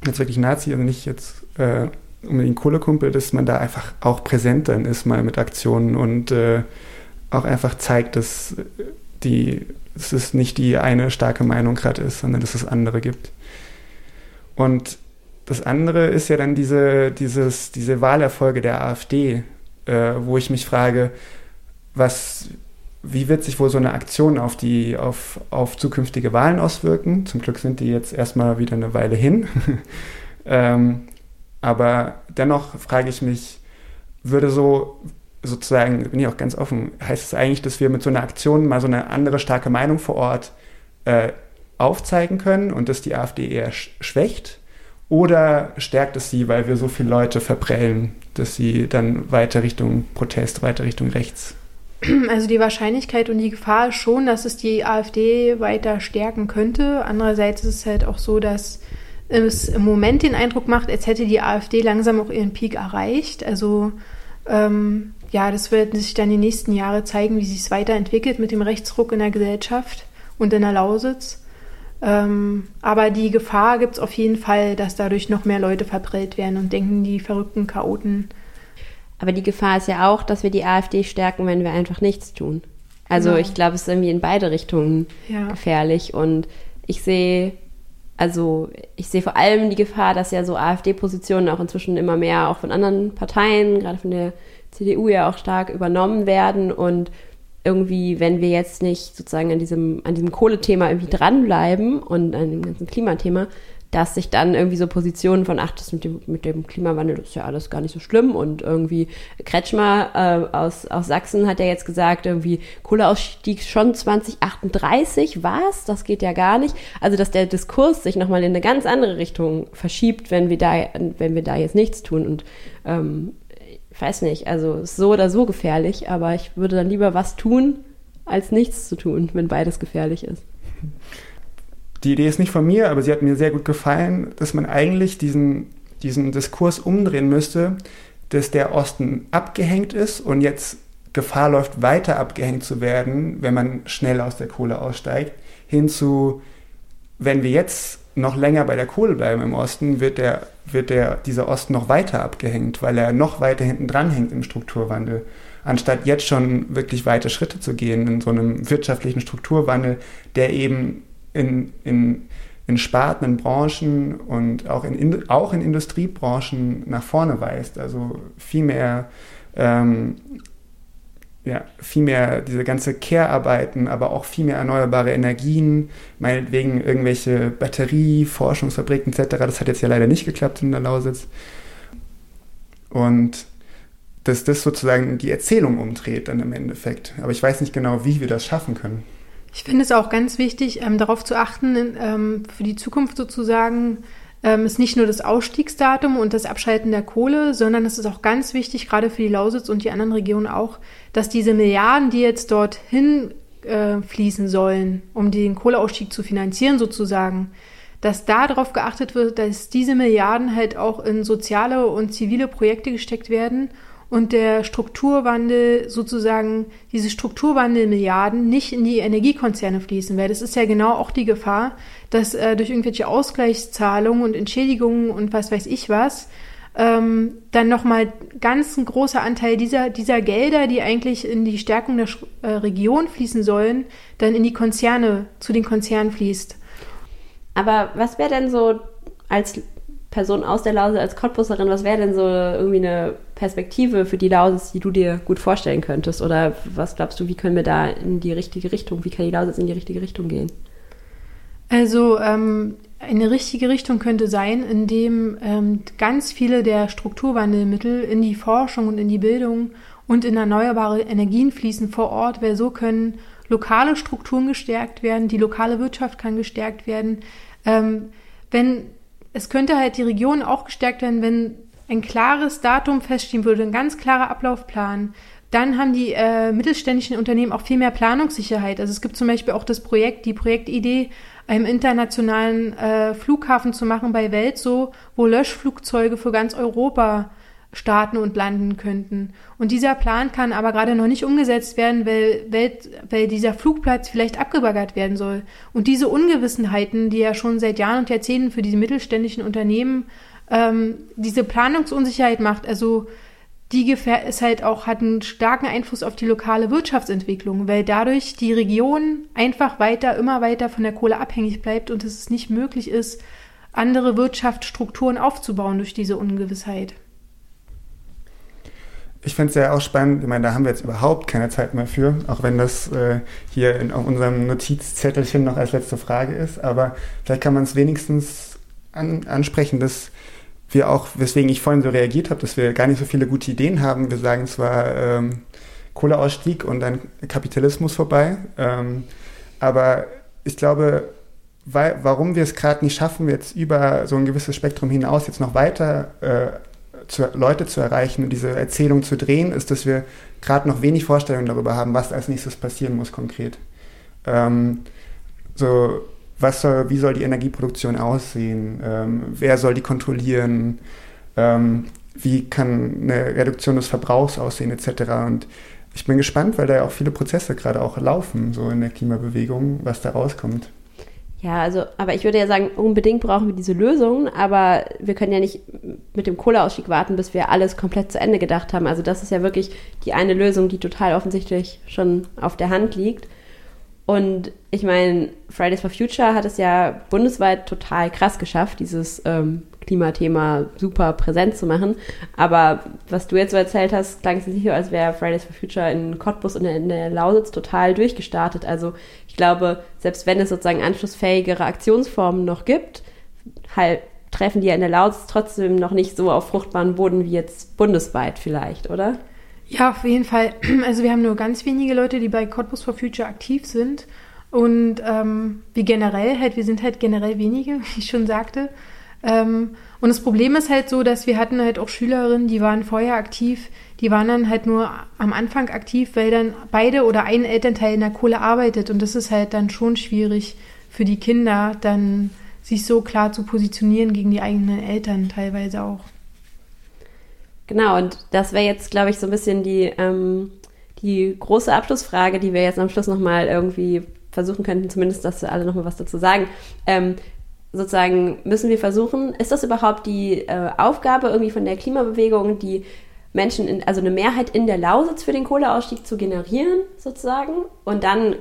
jetzt wirklich Nazi, also nicht jetzt äh, unbedingt Kohlekumpel, dass man da einfach auch präsent dann ist, mal mit Aktionen und äh, auch einfach zeigt, dass die, dass es nicht die eine starke Meinung gerade ist, sondern dass es andere gibt. Und das andere ist ja dann diese, dieses, diese Wahlerfolge der AfD, äh, wo ich mich frage, was, wie wird sich wohl so eine Aktion auf, die, auf, auf zukünftige Wahlen auswirken? Zum Glück sind die jetzt erstmal wieder eine Weile hin. ähm, aber dennoch frage ich mich, würde so sozusagen, bin ich auch ganz offen, heißt es eigentlich, dass wir mit so einer Aktion mal so eine andere starke Meinung vor Ort äh, aufzeigen können und dass die AfD eher schwächt? Oder stärkt es sie, weil wir so viele Leute verprellen, dass sie dann weiter Richtung Protest, weiter Richtung rechts? Also die Wahrscheinlichkeit und die Gefahr ist schon, dass es die AfD weiter stärken könnte. Andererseits ist es halt auch so, dass es im Moment den Eindruck macht, als hätte die AfD langsam auch ihren Peak erreicht. Also ähm, ja, das wird sich dann die nächsten Jahre zeigen, wie sich es weiterentwickelt mit dem Rechtsruck in der Gesellschaft und in der Lausitz. Ähm, aber die Gefahr gibt es auf jeden Fall, dass dadurch noch mehr Leute verprellt werden und denken, die verrückten Chaoten. Aber die Gefahr ist ja auch, dass wir die AfD stärken, wenn wir einfach nichts tun. Also genau. ich glaube, es ist irgendwie in beide Richtungen ja. gefährlich. Und ich sehe also ich sehe vor allem die Gefahr, dass ja so AfD-Positionen auch inzwischen immer mehr auch von anderen Parteien, gerade von der CDU ja auch stark übernommen werden. Und irgendwie, wenn wir jetzt nicht sozusagen an diesem, an diesem Kohlethema irgendwie dranbleiben und an dem ganzen Klimathema, dass sich dann irgendwie so Positionen von, ach, das mit dem, mit dem Klimawandel, ist ja alles gar nicht so schlimm. Und irgendwie Kretschmer äh, aus, aus Sachsen hat ja jetzt gesagt, irgendwie Kohleausstieg schon 2038, was? Das geht ja gar nicht. Also, dass der Diskurs sich nochmal in eine ganz andere Richtung verschiebt, wenn wir da, wenn wir da jetzt nichts tun. Und ähm, ich weiß nicht, also so oder so gefährlich, aber ich würde dann lieber was tun, als nichts zu tun, wenn beides gefährlich ist die Idee ist nicht von mir, aber sie hat mir sehr gut gefallen, dass man eigentlich diesen, diesen Diskurs umdrehen müsste, dass der Osten abgehängt ist und jetzt Gefahr läuft, weiter abgehängt zu werden, wenn man schnell aus der Kohle aussteigt, hinzu, wenn wir jetzt noch länger bei der Kohle bleiben im Osten, wird, der, wird der, dieser Osten noch weiter abgehängt, weil er noch weiter hinten dran hängt im Strukturwandel. Anstatt jetzt schon wirklich weite Schritte zu gehen in so einem wirtschaftlichen Strukturwandel, der eben in, in, in Sparten, in Branchen und auch in, auch in Industriebranchen nach vorne weist. Also viel mehr, ähm, ja, viel mehr diese ganze Care-Arbeiten, aber auch viel mehr erneuerbare Energien, meinetwegen irgendwelche Batterie, Forschungsfabriken etc. Das hat jetzt ja leider nicht geklappt in der Lausitz. Und dass das sozusagen die Erzählung umdreht dann im Endeffekt. Aber ich weiß nicht genau, wie wir das schaffen können. Ich finde es auch ganz wichtig, ähm, darauf zu achten, ähm, für die Zukunft sozusagen, ähm, ist nicht nur das Ausstiegsdatum und das Abschalten der Kohle, sondern es ist auch ganz wichtig, gerade für die Lausitz und die anderen Regionen auch, dass diese Milliarden, die jetzt dorthin äh, fließen sollen, um den Kohleausstieg zu finanzieren sozusagen, dass da darauf geachtet wird, dass diese Milliarden halt auch in soziale und zivile Projekte gesteckt werden und der Strukturwandel sozusagen, diese Strukturwandelmilliarden nicht in die Energiekonzerne fließen, weil das ist ja genau auch die Gefahr, dass äh, durch irgendwelche Ausgleichszahlungen und Entschädigungen und was weiß ich was, ähm, dann nochmal ganz ein großer Anteil dieser, dieser Gelder, die eigentlich in die Stärkung der äh, Region fließen sollen, dann in die Konzerne, zu den Konzernen fließt. Aber was wäre denn so als Person aus der Lausitz als Cottbusserin, was wäre denn so irgendwie eine Perspektive für die Lausitz, die du dir gut vorstellen könntest? Oder was glaubst du, wie können wir da in die richtige Richtung, wie kann die Lausitz in die richtige Richtung gehen? Also ähm, eine richtige Richtung könnte sein, indem ähm, ganz viele der Strukturwandelmittel in die Forschung und in die Bildung und in erneuerbare Energien fließen vor Ort, weil so können lokale Strukturen gestärkt werden, die lokale Wirtschaft kann gestärkt werden. Ähm, wenn es könnte halt die Region auch gestärkt werden, wenn ein klares Datum feststehen würde, ein ganz klarer Ablaufplan. Dann haben die äh, mittelständischen Unternehmen auch viel mehr Planungssicherheit. Also es gibt zum Beispiel auch das Projekt, die Projektidee, einen internationalen äh, Flughafen zu machen bei Welt so, wo Löschflugzeuge für ganz Europa starten und landen könnten. Und dieser Plan kann aber gerade noch nicht umgesetzt werden, weil, weil, weil dieser Flugplatz vielleicht abgebaggert werden soll. Und diese Ungewissenheiten, die ja schon seit Jahren und Jahrzehnten für diese mittelständischen Unternehmen ähm, diese Planungsunsicherheit macht, also die Gefähr ist halt auch, hat einen starken Einfluss auf die lokale Wirtschaftsentwicklung, weil dadurch die Region einfach weiter, immer weiter von der Kohle abhängig bleibt und es nicht möglich ist, andere Wirtschaftsstrukturen aufzubauen durch diese Ungewissheit. Ich finde es ja auch spannend, ich meine, da haben wir jetzt überhaupt keine Zeit mehr für, auch wenn das äh, hier in unserem Notizzettelchen noch als letzte Frage ist, aber vielleicht kann man es wenigstens an, ansprechen, dass wir auch, weswegen ich vorhin so reagiert habe, dass wir gar nicht so viele gute Ideen haben. Wir sagen zwar ähm, Kohleausstieg und dann Kapitalismus vorbei, ähm, aber ich glaube, weil, warum wir es gerade nicht schaffen, jetzt über so ein gewisses Spektrum hinaus jetzt noch weiter äh, zu, Leute zu erreichen und diese Erzählung zu drehen, ist, dass wir gerade noch wenig Vorstellungen darüber haben, was als nächstes passieren muss konkret. Ähm, so, was soll, wie soll die Energieproduktion aussehen? Ähm, wer soll die kontrollieren? Ähm, wie kann eine Reduktion des Verbrauchs aussehen, etc. Und ich bin gespannt, weil da ja auch viele Prozesse gerade auch laufen, so in der Klimabewegung, was da rauskommt. Ja, also, aber ich würde ja sagen, unbedingt brauchen wir diese Lösungen, aber wir können ja nicht mit dem Kohleausstieg warten, bis wir alles komplett zu Ende gedacht haben. Also das ist ja wirklich die eine Lösung, die total offensichtlich schon auf der Hand liegt. Und ich meine, Fridays for Future hat es ja bundesweit total krass geschafft, dieses ähm, Klimathema super präsent zu machen. Aber was du jetzt so erzählt hast, klang es nicht so, als wäre Fridays for Future in Cottbus und in der Lausitz total durchgestartet. Also ich glaube, selbst wenn es sozusagen anschlussfähigere Aktionsformen noch gibt, halt treffen die ja in der Lausitz trotzdem noch nicht so auf fruchtbaren Boden wie jetzt bundesweit vielleicht, oder? Ja, auf jeden Fall. Also wir haben nur ganz wenige Leute, die bei Cottbus for Future aktiv sind. Und ähm, wie generell halt, wir sind halt generell wenige, wie ich schon sagte. Ähm, und das Problem ist halt so, dass wir hatten halt auch Schülerinnen, die waren vorher aktiv, die waren dann halt nur am Anfang aktiv, weil dann beide oder ein Elternteil in der Kohle arbeitet. Und das ist halt dann schon schwierig für die Kinder, dann sich so klar zu positionieren gegen die eigenen Eltern teilweise auch. Genau, und das wäre jetzt, glaube ich, so ein bisschen die, ähm, die große Abschlussfrage, die wir jetzt am Schluss nochmal irgendwie versuchen könnten, zumindest, dass wir alle nochmal was dazu sagen. Ähm, sozusagen müssen wir versuchen, ist das überhaupt die äh, Aufgabe irgendwie von der Klimabewegung, die Menschen, in, also eine Mehrheit in der Lausitz für den Kohleausstieg zu generieren, sozusagen, und dann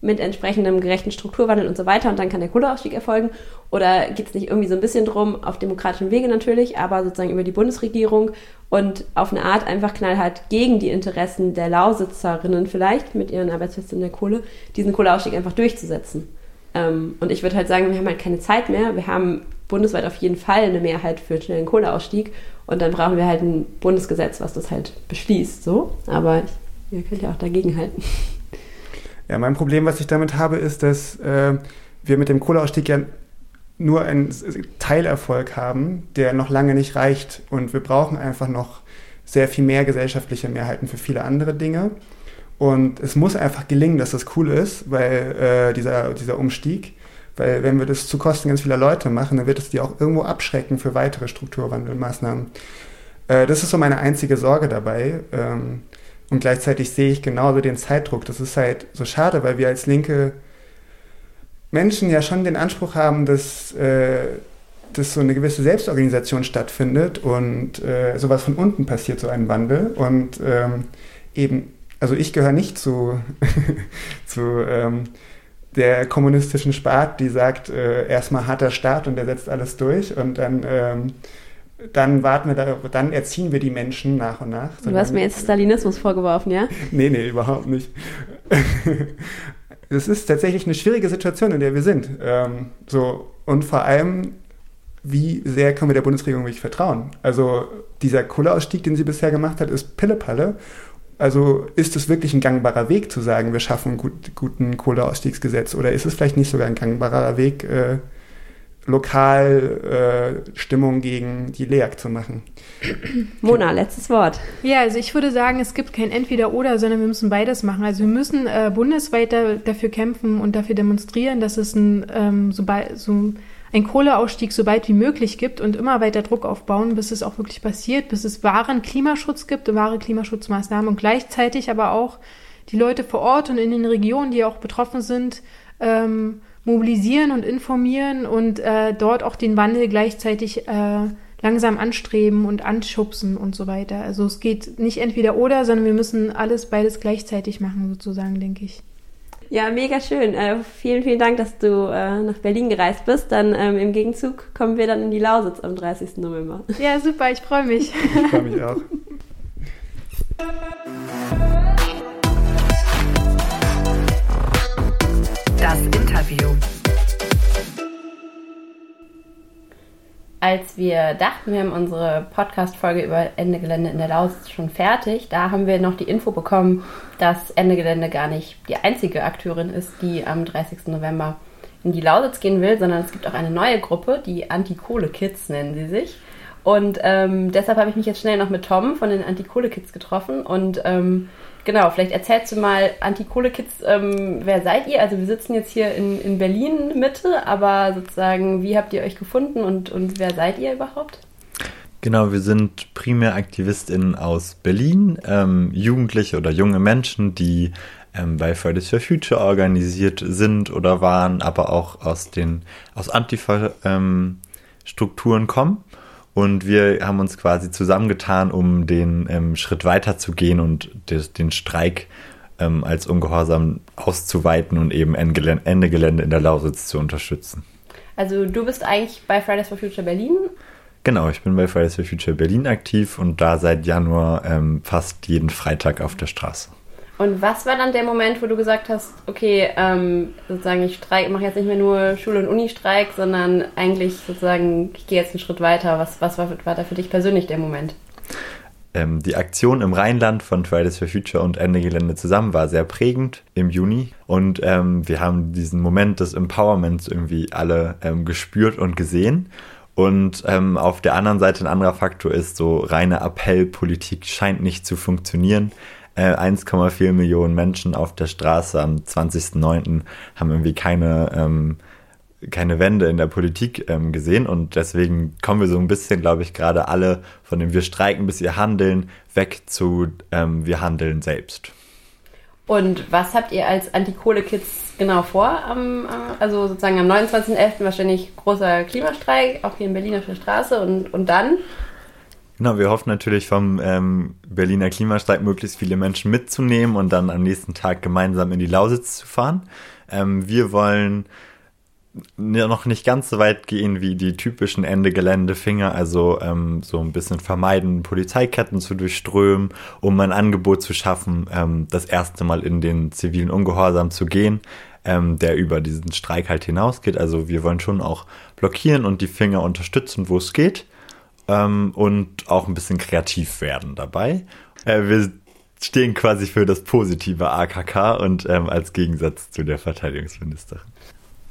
mit entsprechendem gerechten Strukturwandel und so weiter und dann kann der Kohleausstieg erfolgen? Oder geht es nicht irgendwie so ein bisschen drum, auf demokratischem Wege natürlich, aber sozusagen über die Bundesregierung und auf eine Art einfach knallhart gegen die Interessen der Lausitzerinnen vielleicht mit ihren Arbeitsplätzen in der Kohle, diesen Kohleausstieg einfach durchzusetzen? Ähm, und ich würde halt sagen, wir haben halt keine Zeit mehr. Wir haben bundesweit auf jeden Fall eine Mehrheit für schnellen Kohleausstieg. Und dann brauchen wir halt ein Bundesgesetz, was das halt beschließt. So. Aber ich, ihr könnt ja auch dagegen halten. Ja, mein Problem, was ich damit habe, ist, dass äh, wir mit dem Kohleausstieg ja nur einen Teilerfolg haben, der noch lange nicht reicht. Und wir brauchen einfach noch sehr viel mehr gesellschaftliche Mehrheiten für viele andere Dinge. Und es muss einfach gelingen, dass das cool ist, weil äh, dieser, dieser Umstieg, weil wenn wir das zu Kosten ganz vieler Leute machen, dann wird es die auch irgendwo abschrecken für weitere Strukturwandelmaßnahmen. Äh, das ist so meine einzige Sorge dabei. Ähm, und gleichzeitig sehe ich genauso den Zeitdruck. Das ist halt so schade, weil wir als linke Menschen ja schon den Anspruch haben, dass, äh, dass so eine gewisse Selbstorganisation stattfindet und äh, sowas von unten passiert, so ein Wandel. Und ähm, eben also ich gehöre nicht zu, zu ähm, der kommunistischen Spart, die sagt, äh, erstmal harter Staat und der setzt alles durch und dann, ähm, dann warten wir da, dann erziehen wir die Menschen nach und nach. Du hast mir jetzt Stalinismus vorgeworfen, ja? nee, nee, überhaupt nicht. es ist tatsächlich eine schwierige Situation, in der wir sind. Ähm, so, und vor allem, wie sehr können wir der Bundesregierung wirklich vertrauen? Also dieser Kohleausstieg, den sie bisher gemacht hat, ist Pillepalle. Also ist es wirklich ein gangbarer Weg zu sagen, wir schaffen einen gut, guten Kohleausstiegsgesetz oder ist es vielleicht nicht sogar ein gangbarer Weg, äh, lokal äh, Stimmung gegen die LEAG zu machen? Mona, letztes Wort. Ja, also ich würde sagen, es gibt kein Entweder-Oder, sondern wir müssen beides machen. Also wir müssen äh, bundesweit da, dafür kämpfen und dafür demonstrieren, dass es ein, ähm, so, so ein Kohleausstieg so weit wie möglich gibt und immer weiter Druck aufbauen, bis es auch wirklich passiert, bis es wahren Klimaschutz gibt, wahre Klimaschutzmaßnahmen und gleichzeitig aber auch die Leute vor Ort und in den Regionen, die auch betroffen sind, ähm, mobilisieren und informieren und äh, dort auch den Wandel gleichzeitig äh, langsam anstreben und anschubsen und so weiter. Also es geht nicht entweder oder, sondern wir müssen alles beides gleichzeitig machen, sozusagen, denke ich. Ja, mega schön. Äh, vielen, vielen Dank, dass du äh, nach Berlin gereist bist. Dann ähm, im Gegenzug kommen wir dann in die Lausitz am 30. November. Ja, super, ich freue mich. Ich freue mich auch. Das Interview. Als wir dachten, wir haben unsere Podcast-Folge über Ende Gelände in der Lausitz schon fertig, da haben wir noch die Info bekommen, dass Ende Gelände gar nicht die einzige Akteurin ist, die am 30. November in die Lausitz gehen will, sondern es gibt auch eine neue Gruppe, die Anti-Kohle-Kids nennen sie sich. Und ähm, deshalb habe ich mich jetzt schnell noch mit Tom von den Anti-Kohle-Kids getroffen und ähm, Genau, vielleicht erzählst du mal, Anti-Kohle-Kids, ähm, wer seid ihr? Also wir sitzen jetzt hier in, in Berlin Mitte, aber sozusagen, wie habt ihr euch gefunden und, und wer seid ihr überhaupt? Genau, wir sind primär AktivistInnen aus Berlin, ähm, Jugendliche oder junge Menschen, die ähm, bei Fridays for Future organisiert sind oder waren, aber auch aus den aus Antifa-Strukturen ähm, kommen und wir haben uns quasi zusammengetan, um den ähm, Schritt weiter zu gehen und des, den Streik ähm, als Ungehorsam auszuweiten und eben Ende Gelände in der Lausitz zu unterstützen. Also du bist eigentlich bei Fridays for Future Berlin? Genau, ich bin bei Fridays for Future Berlin aktiv und da seit Januar ähm, fast jeden Freitag auf der Straße. Und was war dann der Moment, wo du gesagt hast, okay, ähm, sozusagen ich streik, mache jetzt nicht mehr nur Schule- und Uni-Streik, sondern eigentlich sozusagen, ich gehe jetzt einen Schritt weiter. Was, was war, war da für dich persönlich der Moment? Ähm, die Aktion im Rheinland von Fridays for Future und Ende Gelände zusammen war sehr prägend im Juni. Und ähm, wir haben diesen Moment des Empowerments irgendwie alle ähm, gespürt und gesehen. Und ähm, auf der anderen Seite ein anderer Faktor ist, so reine Appellpolitik scheint nicht zu funktionieren. 1,4 äh, Millionen Menschen auf der Straße am 20.09. haben irgendwie keine, ähm, keine Wende in der Politik ähm, gesehen und deswegen kommen wir so ein bisschen, glaube ich, gerade alle von dem Wir streiken bis wir handeln weg zu ähm, Wir handeln selbst. Und was habt ihr als Anti-Kohle-Kids genau vor? Am, also sozusagen am 29.11. wahrscheinlich großer Klimastreik, auch hier in Berlin auf der Straße und, und dann? Genau, wir hoffen natürlich vom ähm, Berliner Klimastreik möglichst viele Menschen mitzunehmen und dann am nächsten Tag gemeinsam in die Lausitz zu fahren. Ähm, wir wollen noch nicht ganz so weit gehen wie die typischen Ende Gelände-Finger, also ähm, so ein bisschen vermeiden, Polizeiketten zu durchströmen, um ein Angebot zu schaffen, ähm, das erste Mal in den zivilen Ungehorsam zu gehen, ähm, der über diesen Streik halt hinausgeht. Also wir wollen schon auch blockieren und die Finger unterstützen, wo es geht ähm, und auch ein bisschen kreativ werden dabei. Äh, wir stehen quasi für das positive AKK und ähm, als Gegensatz zu der Verteidigungsministerin.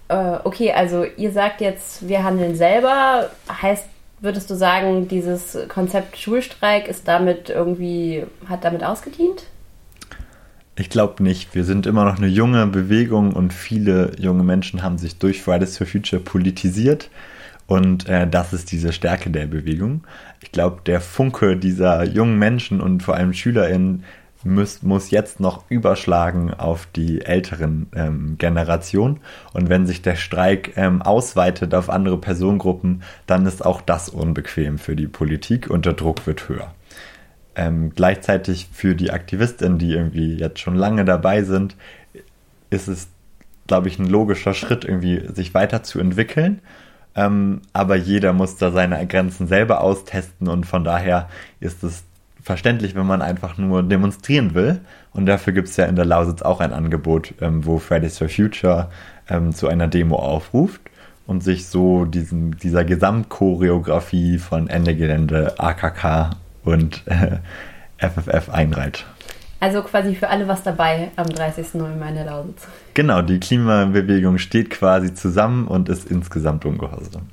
Äh, okay, also ihr sagt jetzt, wir handeln selber. Heißt, würdest du sagen, dieses Konzept Schulstreik ist damit irgendwie, hat damit ausgedient? Ich glaube nicht. Wir sind immer noch eine junge Bewegung und viele junge Menschen haben sich durch Fridays for Future politisiert. Und äh, das ist diese Stärke der Bewegung. Ich glaube, der Funke dieser jungen Menschen und vor allem SchülerInnen muss, muss jetzt noch überschlagen auf die älteren ähm, Generationen. Und wenn sich der Streik ähm, ausweitet auf andere Personengruppen, dann ist auch das unbequem für die Politik und der Druck wird höher. Ähm, gleichzeitig für die Aktivistinnen, die irgendwie jetzt schon lange dabei sind, ist es glaube ich, ein logischer Schritt, irgendwie sich weiterzuentwickeln. Ähm, aber jeder muss da seine Grenzen selber austesten und von daher ist es verständlich, wenn man einfach nur demonstrieren will. Und dafür gibt es ja in der Lausitz auch ein Angebot, ähm, wo Fridays for Future ähm, zu einer Demo aufruft und sich so diesen, dieser Gesamtchoreografie von Ende Gelände, AKK und äh, FFF einreiht. Also quasi für alle was dabei am 30. November in der Lausitz. Genau, die Klimabewegung steht quasi zusammen und ist insgesamt ungehorsam.